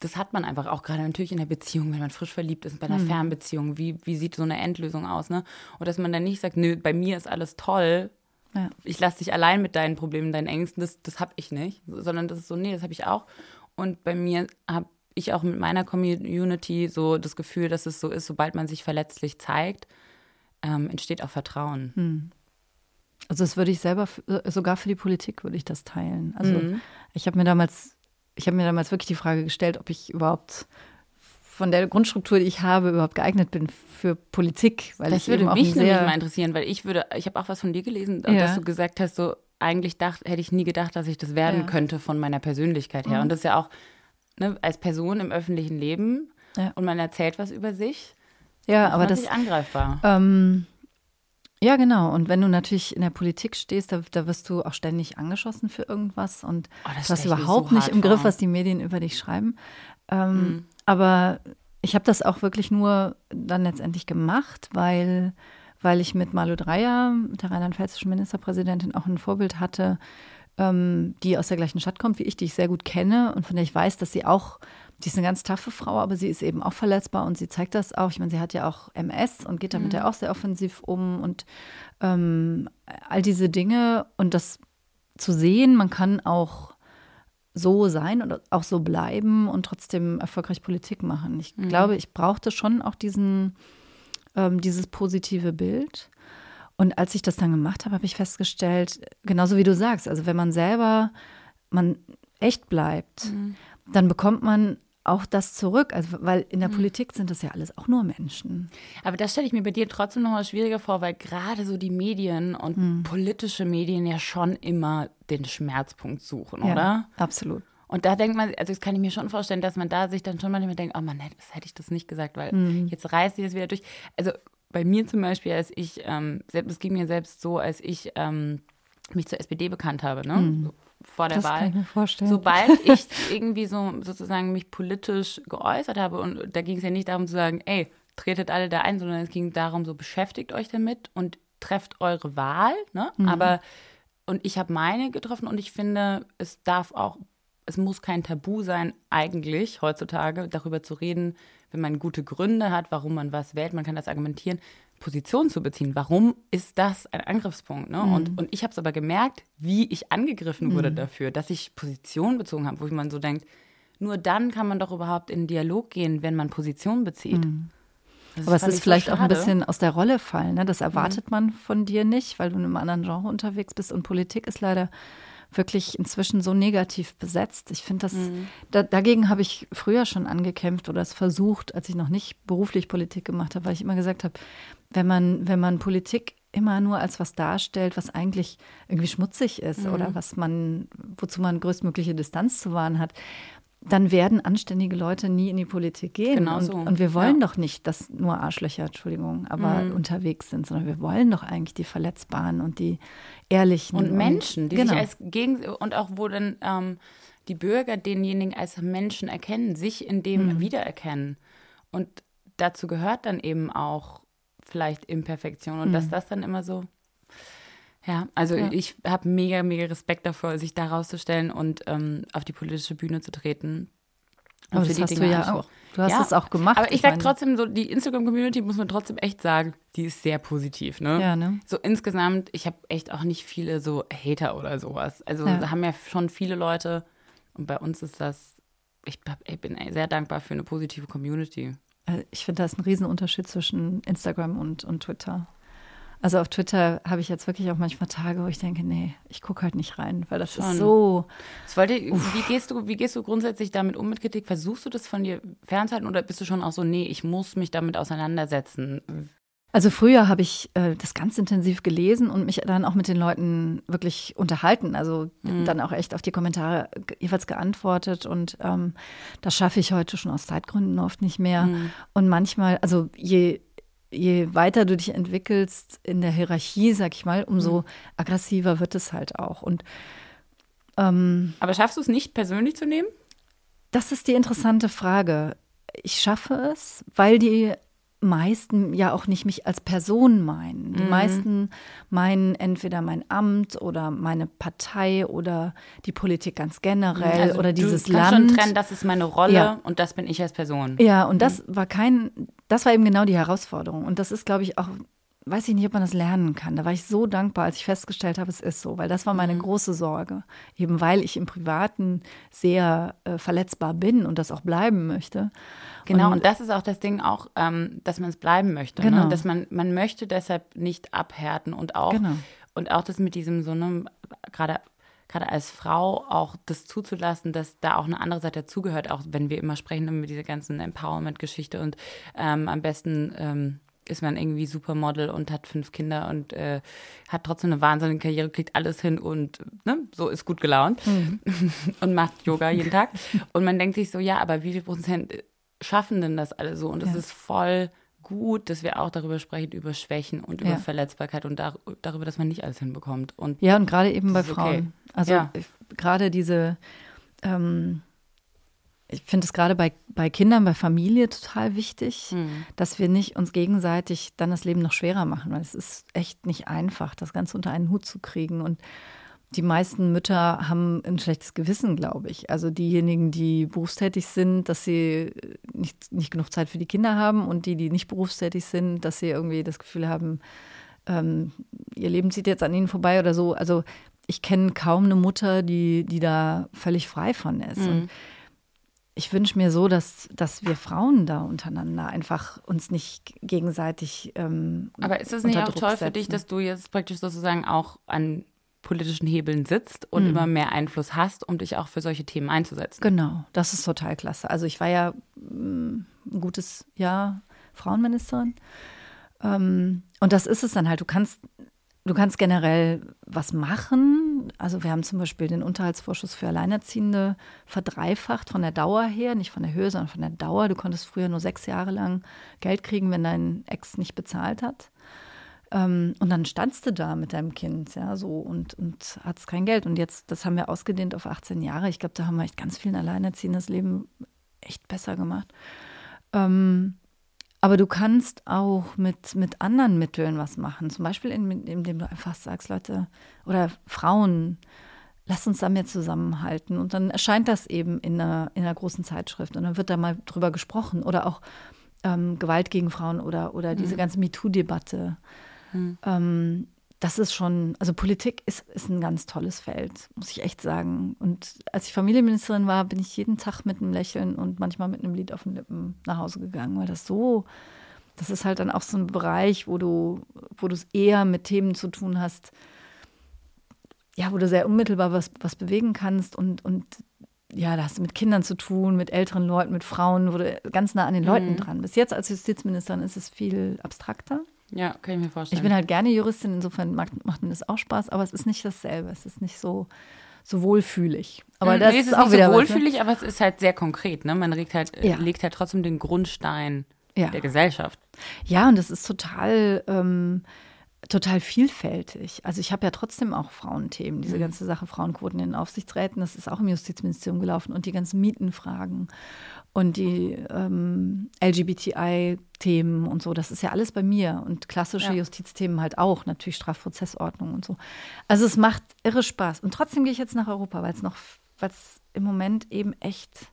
das hat man einfach auch gerade natürlich in der Beziehung, wenn man frisch verliebt ist, bei einer mhm. Fernbeziehung. Wie, wie sieht so eine Endlösung aus, ne? Und dass man dann nicht sagt, nö, bei mir ist alles toll. Ja. Ich lasse dich allein mit deinen Problemen, deinen Ängsten, das, das habe ich nicht. Sondern das ist so, nee, das habe ich auch. Und bei mir habe ich auch mit meiner Community so das Gefühl, dass es so ist, sobald man sich verletzlich zeigt, ähm, entsteht auch Vertrauen. Hm. Also das würde ich selber, äh, sogar für die Politik würde ich das teilen. Also mhm. ich habe mir damals, ich habe mir damals wirklich die Frage gestellt, ob ich überhaupt von der Grundstruktur, die ich habe, überhaupt geeignet bin für Politik. Weil das würde mich nämlich mal interessieren, weil ich würde, ich habe auch was von dir gelesen, ja. dass du gesagt hast, so eigentlich dacht, hätte ich nie gedacht, dass ich das werden ja. könnte von meiner Persönlichkeit her. Mhm. Und das ist ja auch ne, als Person im öffentlichen Leben ja. und man erzählt was über sich. Ja, aber das ist angreifbar. Ähm, ja, genau. Und wenn du natürlich in der Politik stehst, da, da wirst du auch ständig angeschossen für irgendwas und oh, du hast überhaupt so nicht im Griff, was die Medien über dich schreiben. Ähm, mhm. Aber ich habe das auch wirklich nur dann letztendlich gemacht, weil, weil ich mit Malu Dreyer, der rheinland-pfälzischen Ministerpräsidentin, auch ein Vorbild hatte, ähm, die aus der gleichen Stadt kommt wie ich, die ich sehr gut kenne und von der ich weiß, dass sie auch, die ist eine ganz taffe Frau, aber sie ist eben auch verletzbar und sie zeigt das auch. Ich meine, sie hat ja auch MS und geht damit mhm. ja auch sehr offensiv um und ähm, all diese Dinge und das zu sehen, man kann auch so sein und auch so bleiben und trotzdem erfolgreich Politik machen. Ich mhm. glaube, ich brauchte schon auch diesen, ähm, dieses positive Bild. Und als ich das dann gemacht habe, habe ich festgestellt, genauso wie du sagst, also wenn man selber, man echt bleibt, mhm. dann bekommt man auch das zurück. Also, weil in der mhm. Politik sind das ja alles auch nur Menschen. Aber das stelle ich mir bei dir trotzdem noch mal schwieriger vor, weil gerade so die Medien und mhm. politische Medien ja schon immer den Schmerzpunkt suchen, ja, oder? Absolut. Und da denkt man, also das kann ich mir schon vorstellen, dass man da sich dann schon manchmal denkt, oh das hätte ich das nicht gesagt, weil mhm. jetzt reißt sie das wieder durch. Also bei mir zum Beispiel, als ich, ähm, es ging mir selbst so, als ich ähm, mich zur SPD bekannt habe, ne? Vor der das Wahl. Kann ich mir vorstellen. Sobald ich irgendwie so sozusagen mich politisch geäußert habe, und da ging es ja nicht darum zu sagen, ey, tretet alle da ein, sondern es ging darum, so beschäftigt euch damit und trefft eure Wahl, ne? Mhm. Aber und ich habe meine getroffen und ich finde, es darf auch, es muss kein Tabu sein, eigentlich heutzutage darüber zu reden, wenn man gute Gründe hat, warum man was wählt, man kann das argumentieren, Position zu beziehen. Warum ist das ein Angriffspunkt? Ne? Mhm. Und, und ich habe es aber gemerkt, wie ich angegriffen wurde mhm. dafür, dass ich Position bezogen habe, wo man so denkt, nur dann kann man doch überhaupt in Dialog gehen, wenn man Position bezieht. Mhm. Aber es ist vielleicht so auch ein bisschen aus der Rolle fallen. Ne? Das erwartet mhm. man von dir nicht, weil du in einem anderen Genre unterwegs bist. Und Politik ist leider wirklich inzwischen so negativ besetzt. Ich finde das, mhm. da, dagegen habe ich früher schon angekämpft oder es versucht, als ich noch nicht beruflich Politik gemacht habe, weil ich immer gesagt habe, wenn man, wenn man Politik immer nur als was darstellt, was eigentlich irgendwie schmutzig ist mhm. oder was man, wozu man größtmögliche Distanz zu wahren hat, dann werden anständige Leute nie in die Politik gehen. Genau und, so. und wir wollen ja. doch nicht, dass nur Arschlöcher, Entschuldigung, aber mhm. unterwegs sind, sondern wir wollen doch eigentlich die Verletzbaren und die Ehrlichen. Und Menschen, die genau. sich als Gegen und auch wo dann ähm, die Bürger denjenigen als Menschen erkennen, sich in dem mhm. wiedererkennen. Und dazu gehört dann eben auch vielleicht Imperfektion und mhm. dass das dann immer so ja, also ja. ich habe mega, mega Respekt davor, sich da rauszustellen und ähm, auf die politische Bühne zu treten. Und aber das hast Dinge du ja auch. Du hast ja, es auch gemacht. Aber ich, ich sag trotzdem, so die Instagram-Community muss man trotzdem echt sagen, die ist sehr positiv, ne? Ja, ne? So insgesamt, ich habe echt auch nicht viele so Hater oder sowas. Also ja. haben ja schon viele Leute und bei uns ist das, ich, ich bin sehr dankbar für eine positive Community. Äh, ich finde, da ist ein Riesenunterschied zwischen Instagram und, und Twitter. Also auf Twitter habe ich jetzt wirklich auch manchmal Tage, wo ich denke, nee, ich gucke halt nicht rein, weil das Schon. ist so. Das wollte, wie, gehst du, wie gehst du grundsätzlich damit um mit Kritik? Versuchst du das von dir fernzuhalten oder bist du schon auch so, nee, ich muss mich damit auseinandersetzen? Also früher habe ich äh, das ganz intensiv gelesen und mich dann auch mit den Leuten wirklich unterhalten. Also mhm. dann auch echt auf die Kommentare jeweils geantwortet. Und ähm, das schaffe ich heute schon aus Zeitgründen oft nicht mehr. Mhm. Und manchmal, also je je weiter du dich entwickelst in der Hierarchie, sag ich mal, umso mhm. aggressiver wird es halt auch. Und ähm, aber schaffst du es nicht persönlich zu nehmen? Das ist die interessante Frage. Ich schaffe es, weil die meisten ja auch nicht mich als Person meinen. Die mhm. meisten meinen entweder mein Amt oder meine Partei oder die Politik ganz generell also oder dieses du Land. schon trennen, das ist meine Rolle ja. und das bin ich als Person. Ja, und das mhm. war kein, das war eben genau die Herausforderung. Und das ist, glaube ich, auch weiß ich nicht, ob man das lernen kann. Da war ich so dankbar, als ich festgestellt habe, es ist so, weil das war meine mhm. große Sorge. Eben weil ich im Privaten sehr äh, verletzbar bin und das auch bleiben möchte. Genau, und, und das ist auch das Ding auch, ähm, dass man es bleiben möchte. Ne? Genau. Ne? Dass man, man möchte deshalb nicht abhärten und auch, genau. und auch das mit diesem so, ne, gerade gerade als Frau auch das zuzulassen, dass da auch eine andere Seite dazugehört, auch wenn wir immer sprechen mit dieser ganzen Empowerment-Geschichte und ähm, am besten ähm, ist man irgendwie Supermodel und hat fünf Kinder und äh, hat trotzdem eine wahnsinnige Karriere, kriegt alles hin und ne, so ist gut gelaunt mhm. und macht Yoga jeden Tag. Und man denkt sich so, ja, aber wie viel Prozent schaffen denn das alle so? Und es ja. ist voll gut, dass wir auch darüber sprechen, über Schwächen und über ja. Verletzbarkeit und dar darüber, dass man nicht alles hinbekommt. Und ja, und gerade eben bei Frauen. Okay. Also ja. gerade diese ähm, ich finde es gerade bei, bei Kindern, bei Familie total wichtig, mhm. dass wir nicht uns gegenseitig dann das Leben noch schwerer machen, weil es ist echt nicht einfach, das Ganze unter einen Hut zu kriegen. Und die meisten Mütter haben ein schlechtes Gewissen, glaube ich. Also diejenigen, die berufstätig sind, dass sie nicht, nicht genug Zeit für die Kinder haben und die, die nicht berufstätig sind, dass sie irgendwie das Gefühl haben, ähm, ihr Leben zieht jetzt an ihnen vorbei oder so. Also ich kenne kaum eine Mutter, die, die da völlig frei von ist. Mhm. Und ich wünsche mir so, dass, dass wir Frauen da untereinander einfach uns nicht gegenseitig. Ähm, Aber ist es nicht auch Druck toll setzen. für dich, dass du jetzt praktisch sozusagen auch an politischen Hebeln sitzt und mhm. immer mehr Einfluss hast, um dich auch für solche Themen einzusetzen? Genau, das ist total klasse. Also ich war ja mm, ein gutes Jahr Frauenministerin. Ähm, und das ist es dann halt. Du kannst Du kannst generell was machen. Also wir haben zum Beispiel den Unterhaltsvorschuss für Alleinerziehende verdreifacht von der Dauer her, nicht von der Höhe, sondern von der Dauer. Du konntest früher nur sechs Jahre lang Geld kriegen, wenn dein Ex nicht bezahlt hat. Ähm, und dann standst du da mit deinem Kind, ja, so und, und hattest kein Geld. Und jetzt, das haben wir ausgedehnt auf 18 Jahre. Ich glaube, da haben wir echt ganz vielen Alleinerziehenden das Leben echt besser gemacht. Ähm, aber du kannst auch mit, mit anderen Mitteln was machen. Zum Beispiel, indem du einfach sagst, Leute oder Frauen, lasst uns da mehr zusammenhalten. Und dann erscheint das eben in einer, in einer großen Zeitschrift und dann wird da mal drüber gesprochen. Oder auch ähm, Gewalt gegen Frauen oder, oder diese mhm. ganze MeToo-Debatte. Mhm. Ähm, das ist schon, also Politik ist, ist ein ganz tolles Feld, muss ich echt sagen. Und als ich Familienministerin war, bin ich jeden Tag mit einem Lächeln und manchmal mit einem Lied auf den Lippen nach Hause gegangen, weil das so, das ist halt dann auch so ein Bereich, wo du, wo du es eher mit Themen zu tun hast, ja, wo du sehr unmittelbar was, was bewegen kannst und, und ja, da hast du mit Kindern zu tun, mit älteren Leuten, mit Frauen, wo du ganz nah an den Leuten mhm. dran bist. Jetzt als Justizministerin ist es viel abstrakter. Ja, kann ich mir vorstellen. Ich bin halt gerne Juristin, insofern macht, macht mir das auch Spaß, aber es ist nicht dasselbe. Es ist nicht so, so wohlfühlig. Aber mhm, das nee, es ist, auch nicht wieder so wohlfühlig, was, ne? aber es ist halt sehr konkret. Ne? Man legt halt, ja. legt halt trotzdem den Grundstein ja. der Gesellschaft. Ja, und das ist total. Ähm, total vielfältig. Also ich habe ja trotzdem auch Frauenthemen. Diese mhm. ganze Sache Frauenquoten in den Aufsichtsräten, das ist auch im Justizministerium gelaufen und die ganzen Mietenfragen und die ähm, LGBTI-Themen und so, das ist ja alles bei mir und klassische ja. Justizthemen halt auch, natürlich Strafprozessordnung und so. Also es macht irre Spaß und trotzdem gehe ich jetzt nach Europa, weil es noch, weil es im Moment eben echt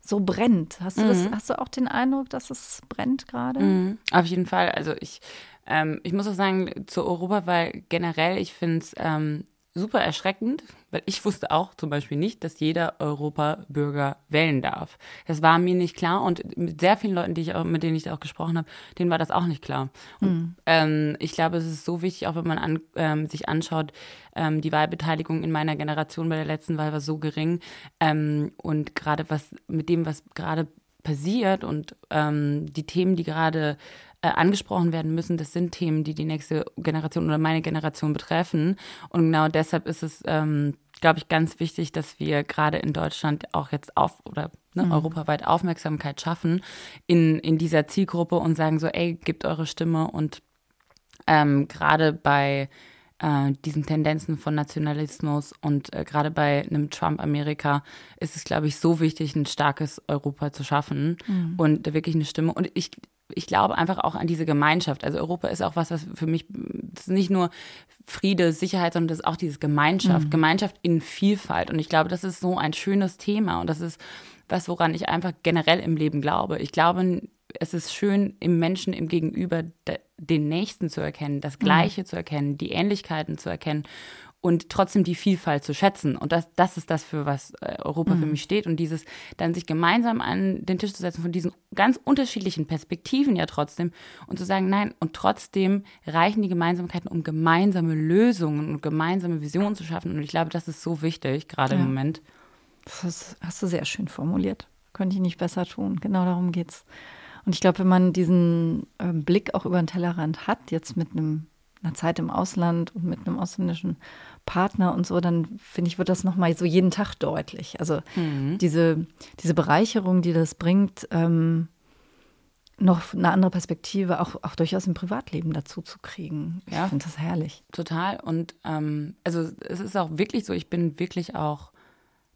so brennt. Hast du, das, mhm. hast du auch den Eindruck, dass es brennt gerade? Mhm. Auf jeden Fall. Also ich, ähm, ich muss auch sagen, zur Europawahl generell, ich finde es ähm, super erschreckend, weil ich wusste auch zum Beispiel nicht, dass jeder Europabürger wählen darf. Das war mir nicht klar und mit sehr vielen Leuten, die ich auch, mit denen ich auch gesprochen habe, denen war das auch nicht klar. Und, mhm. ähm, ich glaube, es ist so wichtig, auch wenn man an, ähm, sich anschaut, ähm, die Wahlbeteiligung in meiner Generation bei der letzten Wahl war so gering ähm, und gerade was mit dem, was gerade passiert und ähm, die Themen, die gerade äh, angesprochen werden müssen. Das sind Themen, die die nächste Generation oder meine Generation betreffen. Und genau deshalb ist es, ähm, glaube ich, ganz wichtig, dass wir gerade in Deutschland auch jetzt auf oder ne, mhm. europaweit Aufmerksamkeit schaffen in, in dieser Zielgruppe und sagen so, ey, gebt eure Stimme und ähm, gerade bei äh, diesen Tendenzen von Nationalismus und äh, gerade bei einem Trump-Amerika ist es, glaube ich, so wichtig, ein starkes Europa zu schaffen mhm. und wirklich eine Stimme. Und ich, ich glaube einfach auch an diese Gemeinschaft. Also Europa ist auch was, was für mich, das ist nicht nur Friede, Sicherheit, sondern das ist auch dieses Gemeinschaft, mhm. Gemeinschaft in Vielfalt. Und ich glaube, das ist so ein schönes Thema und das ist was, woran ich einfach generell im Leben glaube. Ich glaube, es ist schön, im Menschen, im Gegenüber den Nächsten zu erkennen, das mhm. Gleiche mhm. zu erkennen, die Ähnlichkeiten zu erkennen und trotzdem die Vielfalt zu schätzen. Und das, das ist das, für was äh, Europa mhm. für mich steht. Und dieses dann sich gemeinsam an den Tisch zu setzen von diesen ganz unterschiedlichen Perspektiven ja trotzdem und zu sagen, nein, und trotzdem reichen die Gemeinsamkeiten, um gemeinsame Lösungen und gemeinsame Visionen zu schaffen. Und ich glaube, das ist so wichtig, gerade ja. im Moment. Das hast du sehr schön formuliert. Könnte ich nicht besser tun. Genau darum geht's. Und ich glaube, wenn man diesen äh, Blick auch über den Tellerrand hat, jetzt mit einem, einer Zeit im Ausland und mit einem ausländischen Partner und so, dann finde ich, wird das nochmal so jeden Tag deutlich. Also mhm. diese, diese Bereicherung, die das bringt, ähm, noch eine andere Perspektive auch, auch durchaus im Privatleben dazu zu kriegen. Ja. Ich finde das herrlich. Total. Und ähm, also es ist auch wirklich so, ich bin wirklich auch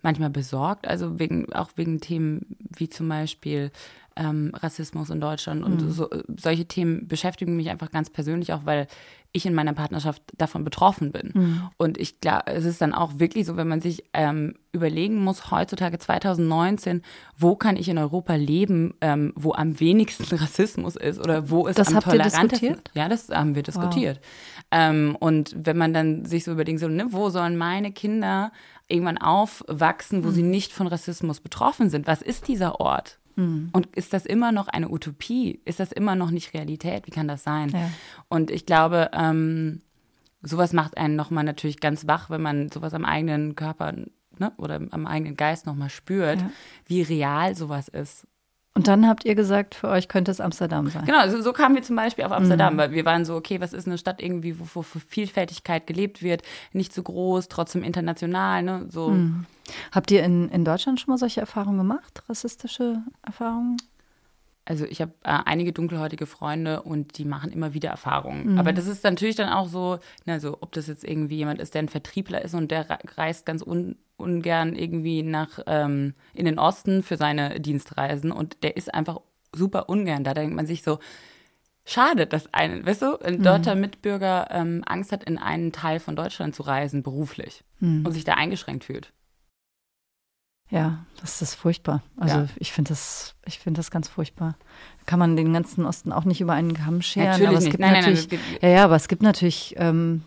manchmal besorgt, also wegen, auch wegen Themen wie zum Beispiel ähm, Rassismus in Deutschland und mhm. so, solche Themen beschäftigen mich einfach ganz persönlich auch, weil ich in meiner Partnerschaft davon betroffen bin. Mhm. Und ich glaube, es ist dann auch wirklich so, wenn man sich ähm, überlegen muss, heutzutage 2019, wo kann ich in Europa leben, ähm, wo am wenigsten Rassismus ist oder wo ist das am tolerantesten? Ja, das haben wir diskutiert. Wow. Ähm, und wenn man dann sich so überlegt, so, ne, wo sollen meine Kinder irgendwann aufwachsen, wo mhm. sie nicht von Rassismus betroffen sind? Was ist dieser Ort? Mhm. Und ist das immer noch eine Utopie? Ist das immer noch nicht Realität? Wie kann das sein? Ja. Und ich glaube, ähm, sowas macht einen nochmal natürlich ganz wach, wenn man sowas am eigenen Körper ne, oder am eigenen Geist nochmal spürt, ja. wie real sowas ist. Und dann habt ihr gesagt, für euch könnte es Amsterdam sein. Genau, also so kamen wir zum Beispiel auf Amsterdam, mhm. weil wir waren so, okay, was ist eine Stadt irgendwie, wo, wo für Vielfältigkeit gelebt wird, nicht zu groß, trotzdem international, ne? So. Mhm. Habt ihr in, in Deutschland schon mal solche Erfahrungen gemacht, rassistische Erfahrungen? Also ich habe äh, einige dunkelhäutige Freunde und die machen immer wieder Erfahrungen. Mhm. Aber das ist natürlich dann auch so, also ob das jetzt irgendwie jemand ist, der ein Vertriebler ist und der reist ganz un ungern irgendwie nach ähm, in den Osten für seine Dienstreisen und der ist einfach super ungern. Da denkt man sich so, schade, dass ein, weißt du, ein mhm. deutscher Mitbürger ähm, Angst hat, in einen Teil von Deutschland zu reisen, beruflich mhm. und sich da eingeschränkt fühlt. Ja, das ist furchtbar. Also ja. ich finde das, ich finde das ganz furchtbar. Kann man den ganzen Osten auch nicht über einen Kamm scheren. Natürlich aber es nicht. Gibt nein, natürlich, nein, nein, ja, ja, aber es gibt natürlich ähm,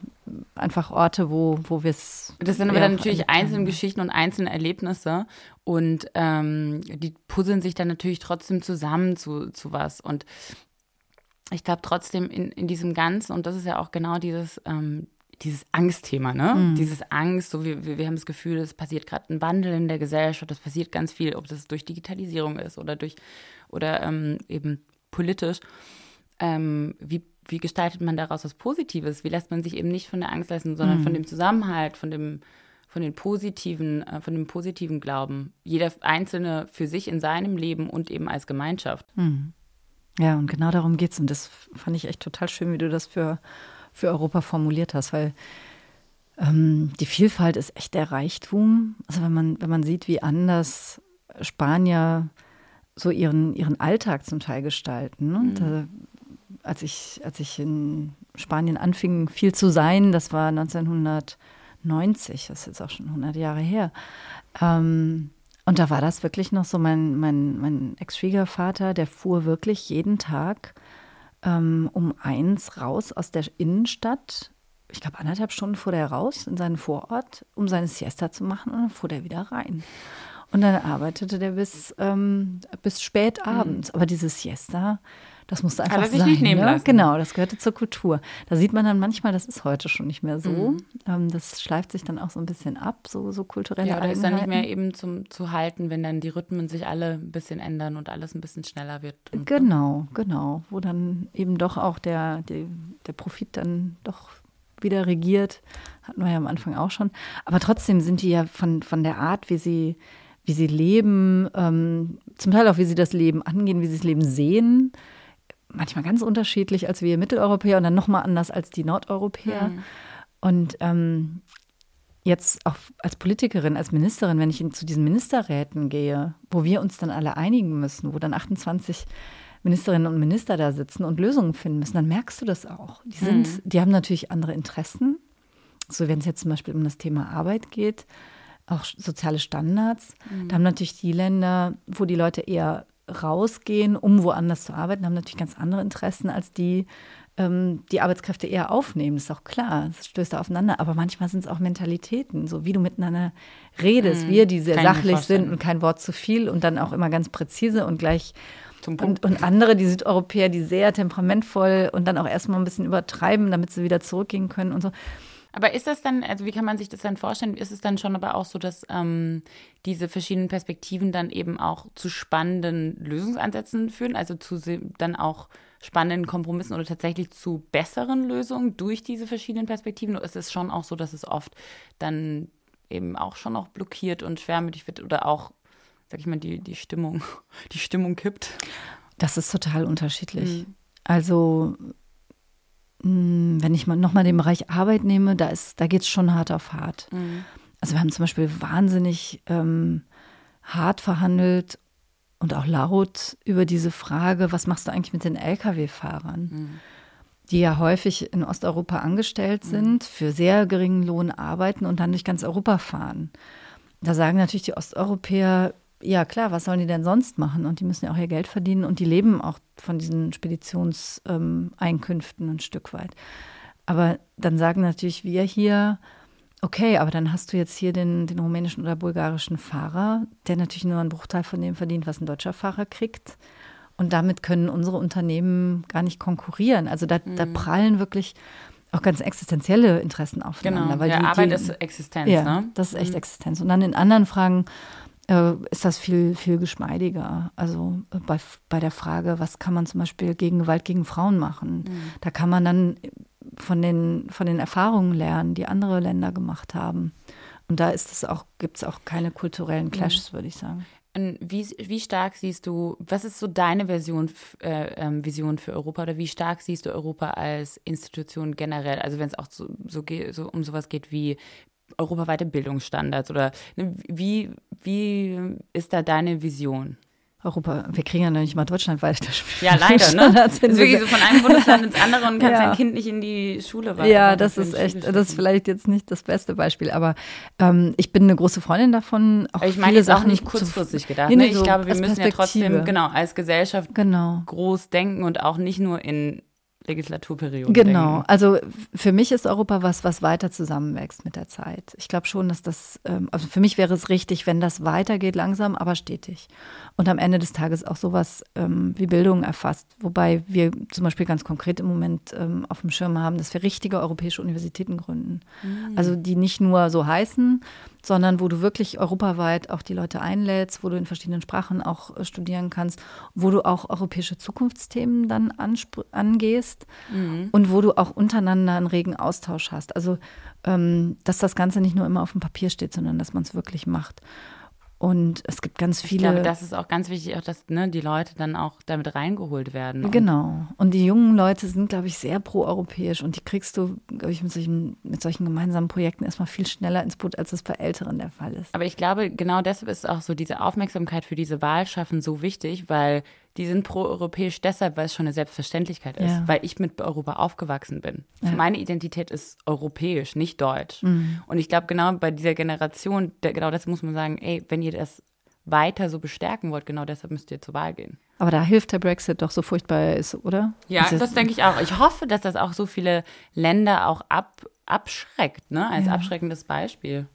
einfach Orte, wo, wo wir es. Das sind aber dann natürlich einzelne Geschichten und einzelne Erlebnisse und ähm, die puzzeln sich dann natürlich trotzdem zusammen zu, zu was. Und ich glaube trotzdem in, in diesem Ganzen, und das ist ja auch genau dieses, ähm, dieses Angstthema, ne? Mhm. Dieses Angst, so wir, wir haben das Gefühl, es passiert gerade ein Wandel in der Gesellschaft, es passiert ganz viel, ob das durch Digitalisierung ist oder durch oder ähm, eben politisch. Ähm, wie, wie gestaltet man daraus was Positives? Wie lässt man sich eben nicht von der Angst lassen, sondern mhm. von dem Zusammenhalt, von dem von den positiven, äh, von dem positiven Glauben. Jeder Einzelne für sich in seinem Leben und eben als Gemeinschaft. Mhm. Ja, und genau darum geht es. Und das fand ich echt total schön, wie du das für für Europa formuliert hast, weil ähm, die Vielfalt ist echt der Reichtum. Also wenn man, wenn man sieht, wie anders Spanier so ihren, ihren Alltag zum Teil gestalten. Ne? Mhm. Da, als, ich, als ich in Spanien anfing, viel zu sein, das war 1990, das ist jetzt auch schon 100 Jahre her. Ähm, und da war das wirklich noch so, mein, mein, mein Ex-Schwiegervater, der fuhr wirklich jeden Tag ähm, um eins raus aus der Innenstadt. Ich glaube, anderthalb Stunden fuhr der raus in seinen Vorort, um seine Siesta zu machen, und dann fuhr der wieder rein. Und dann arbeitete der bis, ähm, bis spät abends. Mhm. Aber diese Siesta, das musste einfach sich sein. Nicht nehmen ne? lassen. Genau, das gehörte zur Kultur. Da sieht man dann manchmal, das ist heute schon nicht mehr so. Mhm. Ähm, das schleift sich dann auch so ein bisschen ab, so, so kulturelle Ja, oder ist dann nicht mehr eben zum, zu halten, wenn dann die Rhythmen sich alle ein bisschen ändern und alles ein bisschen schneller wird. Genau, genau. Wo dann eben doch auch der, der, der Profit dann doch wieder regiert. Hatten wir ja am Anfang auch schon. Aber trotzdem sind die ja von, von der Art, wie sie, wie sie leben, ähm, zum Teil auch, wie sie das Leben angehen, wie sie das Leben sehen, manchmal ganz unterschiedlich als wir Mitteleuropäer und dann nochmal anders als die Nordeuropäer. Mhm. Und ähm, jetzt auch als Politikerin, als Ministerin, wenn ich zu diesen Ministerräten gehe, wo wir uns dann alle einigen müssen, wo dann 28 Ministerinnen und Minister da sitzen und Lösungen finden müssen, dann merkst du das auch. Die, sind, mhm. die haben natürlich andere Interessen. So, wenn es jetzt zum Beispiel um das Thema Arbeit geht, auch soziale Standards, mhm. da haben natürlich die Länder, wo die Leute eher rausgehen, um woanders zu arbeiten, haben natürlich ganz andere Interessen als die, ähm, die Arbeitskräfte eher aufnehmen. Das ist auch klar, das stößt da aufeinander. Aber manchmal sind es auch Mentalitäten, so wie du miteinander redest, mhm. wir, die sehr sachlich sind und kein Wort zu viel und dann auch immer ganz präzise und gleich. Und, und, andere, die Südeuropäer, die sehr temperamentvoll und dann auch erstmal ein bisschen übertreiben, damit sie wieder zurückgehen können und so. Aber ist das dann, also wie kann man sich das dann vorstellen? Ist es dann schon aber auch so, dass ähm, diese verschiedenen Perspektiven dann eben auch zu spannenden Lösungsansätzen führen, also zu dann auch spannenden Kompromissen oder tatsächlich zu besseren Lösungen durch diese verschiedenen Perspektiven? Oder ist es schon auch so, dass es oft dann eben auch schon auch blockiert und schwermütig wird oder auch, sag ich mal, die, die Stimmung, die Stimmung kippt? Das ist total unterschiedlich. Mhm. Also wenn ich mal nochmal den Bereich Arbeit nehme, da, da geht es schon hart auf hart. Mhm. Also wir haben zum Beispiel wahnsinnig ähm, hart verhandelt und auch laut über diese Frage, was machst du eigentlich mit den Lkw-Fahrern, mhm. die ja häufig in Osteuropa angestellt mhm. sind, für sehr geringen Lohn arbeiten und dann durch ganz Europa fahren. Da sagen natürlich die Osteuropäer, ja klar, was sollen die denn sonst machen? Und die müssen ja auch ihr Geld verdienen und die leben auch von diesen Speditionseinkünften ähm, ein Stück weit. Aber dann sagen natürlich wir hier, okay, aber dann hast du jetzt hier den, den rumänischen oder bulgarischen Fahrer, der natürlich nur einen Bruchteil von dem verdient, was ein deutscher Fahrer kriegt. Und damit können unsere Unternehmen gar nicht konkurrieren. Also da, mhm. da prallen wirklich auch ganz existenzielle Interessen aufeinander. Genau, weil ja, die, Arbeit die, ist Existenz, ja, ne? das ist echt mhm. Existenz. Und dann in anderen Fragen äh, ist das viel, viel geschmeidiger. Also äh, bei, bei der Frage, was kann man zum Beispiel gegen Gewalt gegen Frauen machen? Mhm. Da kann man dann von den, von den Erfahrungen lernen, die andere Länder gemacht haben. Und da ist es auch, gibt es auch keine kulturellen mhm. Clashes, mhm. würde ich sagen. Wie, wie stark siehst du, was ist so deine Version, äh, ähm, Vision für Europa oder wie stark siehst du Europa als Institution generell? Also wenn es auch so, so, so um sowas geht wie europaweite Bildungsstandards oder ne, wie, wie ist da deine Vision? Europa, wir kriegen ja noch nicht mal deutschlandweit das Spiel. Ja, leider, ne? Das ist wirklich so von einem Bundesland ins andere und kannst ja. dein Kind nicht in die Schule weiter. Ja, das ist echt, das ist vielleicht jetzt nicht das beste Beispiel, aber ähm, ich bin eine große Freundin davon. Auch ich meine jetzt auch nicht kurzfristig gedacht. Nee, ne? Ich so glaube, wir müssen ja trotzdem, genau, als Gesellschaft genau. groß denken und auch nicht nur in Legislaturperiode. Genau. Denken. Also für mich ist Europa was, was weiter zusammenwächst mit der Zeit. Ich glaube schon, dass das, ähm, also für mich wäre es richtig, wenn das weitergeht, langsam, aber stetig. Und am Ende des Tages auch sowas ähm, wie Bildung erfasst. Wobei wir zum Beispiel ganz konkret im Moment ähm, auf dem Schirm haben, dass wir richtige europäische Universitäten gründen. Mhm. Also die nicht nur so heißen, sondern wo du wirklich europaweit auch die Leute einlädst, wo du in verschiedenen Sprachen auch äh, studieren kannst, wo du auch europäische Zukunftsthemen dann angehst mhm. und wo du auch untereinander einen regen Austausch hast. Also, ähm, dass das Ganze nicht nur immer auf dem Papier steht, sondern dass man es wirklich macht. Und es gibt ganz viele. Ich glaube, das ist auch ganz wichtig, auch dass ne, die Leute dann auch damit reingeholt werden. Genau. Und die jungen Leute sind, glaube ich, sehr proeuropäisch. Und die kriegst du, glaube ich, mit solchen, mit solchen gemeinsamen Projekten erstmal viel schneller ins Boot, als es bei Älteren der Fall ist. Aber ich glaube, genau deshalb ist auch so diese Aufmerksamkeit für diese Wahlschaffen so wichtig, weil die sind proeuropäisch deshalb, weil es schon eine Selbstverständlichkeit ist, ja. weil ich mit Europa aufgewachsen bin. Ja. Meine Identität ist europäisch, nicht deutsch. Mhm. Und ich glaube, genau bei dieser Generation, der, genau das muss man sagen, ey, wenn ihr das weiter so bestärken wollt, genau deshalb müsst ihr zur Wahl gehen. Aber da hilft der Brexit doch so furchtbar ist, oder? Ja, das, das denke ich auch. Ich hoffe, dass das auch so viele Länder auch ab, abschreckt, ne? als ja. abschreckendes Beispiel.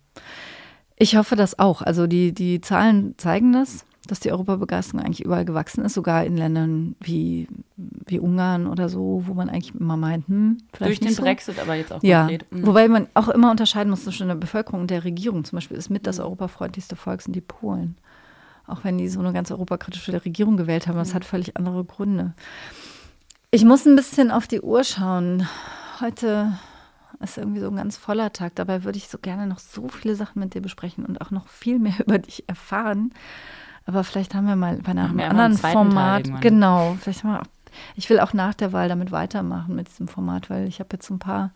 Ich hoffe das auch. Also die, die Zahlen zeigen das dass die Europabegeisterung eigentlich überall gewachsen ist, sogar in Ländern wie, wie Ungarn oder so, wo man eigentlich immer meint, hm, vielleicht Durch den so. Brexit aber jetzt auch ja. konkret. Mhm. Wobei man auch immer unterscheiden muss zwischen der Bevölkerung und der Regierung. Zum Beispiel ist mit das mhm. europafreundlichste Volk sind die Polen. Auch wenn die so eine ganz europakritische Regierung gewählt haben, das mhm. hat völlig andere Gründe. Ich muss ein bisschen auf die Uhr schauen. Heute ist irgendwie so ein ganz voller Tag. Dabei würde ich so gerne noch so viele Sachen mit dir besprechen und auch noch viel mehr über dich erfahren. Aber vielleicht haben wir mal bei einem anderen Format, genau, vielleicht haben wir auch, ich will auch nach der Wahl damit weitermachen mit diesem Format, weil ich habe jetzt ein paar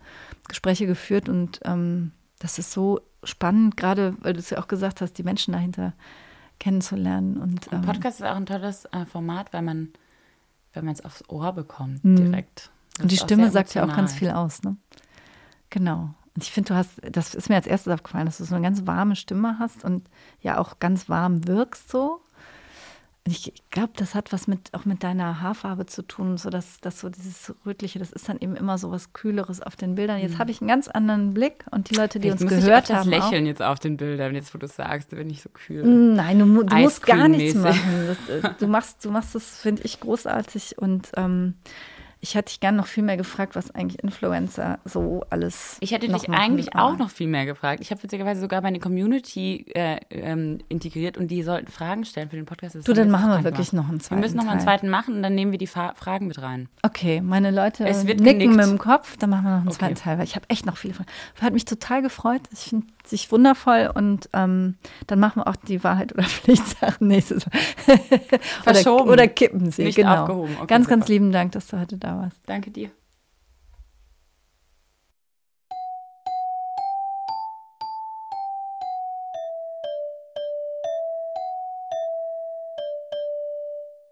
Gespräche geführt und ähm, das ist so spannend, gerade weil du es ja auch gesagt hast, die Menschen dahinter kennenzulernen. Und, ähm, Podcast ist auch ein tolles äh, Format, weil man wenn man es aufs Ohr bekommt, direkt. Das Und die Stimme sagt ja auch ganz viel aus, ne? Genau. Und ich finde, du hast, das ist mir als erstes aufgefallen, dass du so eine ganz warme Stimme hast und ja auch ganz warm wirkst so. Und Ich glaube, das hat was mit auch mit deiner Haarfarbe zu tun, so dass, dass so dieses rötliche, das ist dann eben immer so was Kühleres auf den Bildern. Jetzt habe ich einen ganz anderen Blick und die Leute, die Mhm. Jetzt uns muss ich gehört öfters haben, auch, lächeln jetzt auf den Bildern, jetzt wo du sagst, bin ich so kühl. Nein, du, du musst gar nichts machen. Das, äh, du machst, du machst das, finde ich, großartig. Und ähm, ich hätte dich gerne noch viel mehr gefragt, was eigentlich Influencer so alles. Ich hätte dich eigentlich auch noch viel mehr gefragt. Ich habe witzigerweise sogar meine Community äh, ähm, integriert und die sollten Fragen stellen für den Podcast. Das Du, dann machen wir wirklich gemacht. noch einen Wir zweiten müssen noch mal einen zweiten machen und dann nehmen wir die Fa Fragen mit rein. Okay, meine Leute Es wird nicken genickt. mit dem Kopf, dann machen wir noch einen Okay. zweiten Teil, weil ich habe echt noch viele Fragen. Hat mich total gefreut. Ich finde sich wundervoll und ähm, dann machen wir auch die Wahrheit oder Pflichtsachen nächstes Mal. Verschoben. Oder, oder kippen sie, Nicht genau. aufgehoben. Okay, ganz, ganz super. lieben Dank, dass du heute da warst. Danke dir.